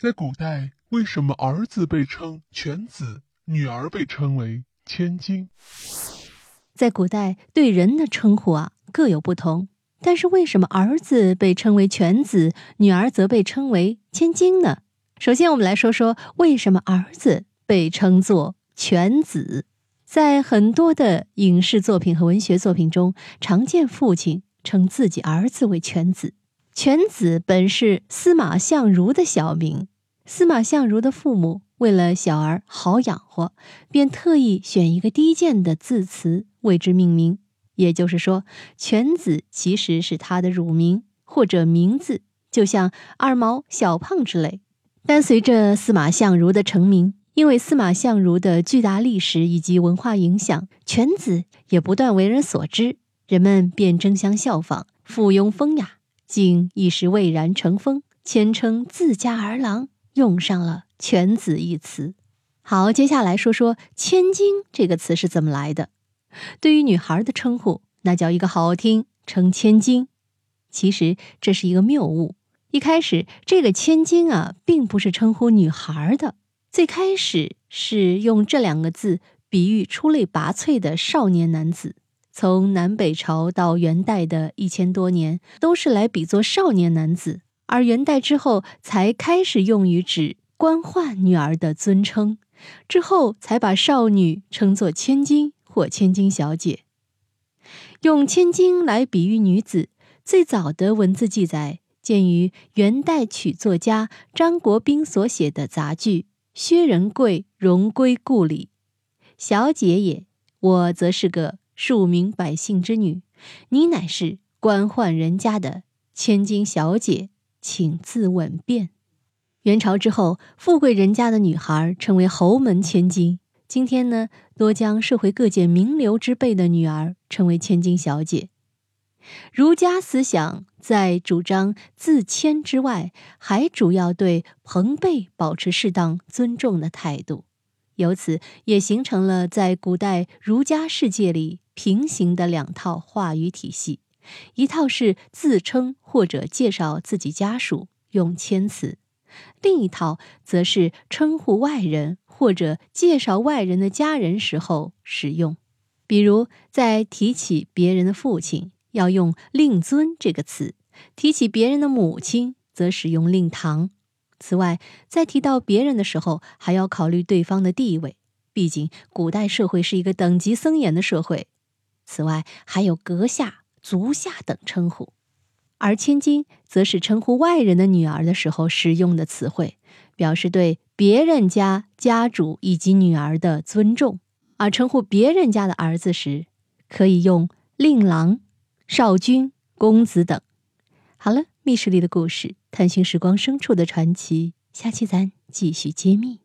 在古代，为什么儿子被称犬子，女儿被称为千金？在古代，对人的称呼啊各有不同，但是为什么儿子被称为犬子，女儿则被称为千金呢？首先，我们来说说为什么儿子被称作犬子。在很多的影视作品和文学作品中，常见父亲称自己儿子为犬子。犬子本是司马相如的小名，司马相如的父母为了小儿好养活，便特意选一个低贱的字词为之命名。也就是说，犬子其实是他的乳名或者名字，就像二毛、小胖之类。但随着司马相如的成名，因为司马相如的巨大历史以及文化影响，犬子也不断为人所知，人们便争相效仿，附庸风雅。竟一时蔚然成风，谦称自家儿郎，用上了“犬子”一词。好，接下来说说“千金”这个词是怎么来的。对于女孩的称呼，那叫一个好听，称千金。其实这是一个谬误。一开始，这个千金啊，并不是称呼女孩的，最开始是用这两个字比喻出类拔萃的少年男子。从南北朝到元代的一千多年，都是来比作少年男子，而元代之后才开始用于指官宦女儿的尊称，之后才把少女称作千金或千金小姐。用千金来比喻女子，最早的文字记载见于元代曲作家张国宾所写的杂剧《薛仁贵荣归故里》，小姐也，我则是个。庶民百姓之女，你乃是官宦人家的千金小姐，请自稳便。元朝之后，富贵人家的女孩成为侯门千金。今天呢，多将社会各界名流之辈的女儿称为千金小姐。儒家思想在主张自谦之外，还主要对朋辈保持适当尊重的态度，由此也形成了在古代儒家世界里。平行的两套话语体系，一套是自称或者介绍自己家属用谦词，另一套则是称呼外人或者介绍外人的家人时候使用。比如，在提起别人的父亲，要用“令尊”这个词；提起别人的母亲，则使用“令堂”。此外，在提到别人的时候，还要考虑对方的地位，毕竟古代社会是一个等级森严的社会。此外，还有阁下、足下等称呼，而千金则是称呼外人的女儿的时候使用的词汇，表示对别人家家主以及女儿的尊重；而称呼别人家的儿子时，可以用令郎、少君、公子等。好了，密室里的故事，探寻时光深处的传奇，下期咱继续揭秘。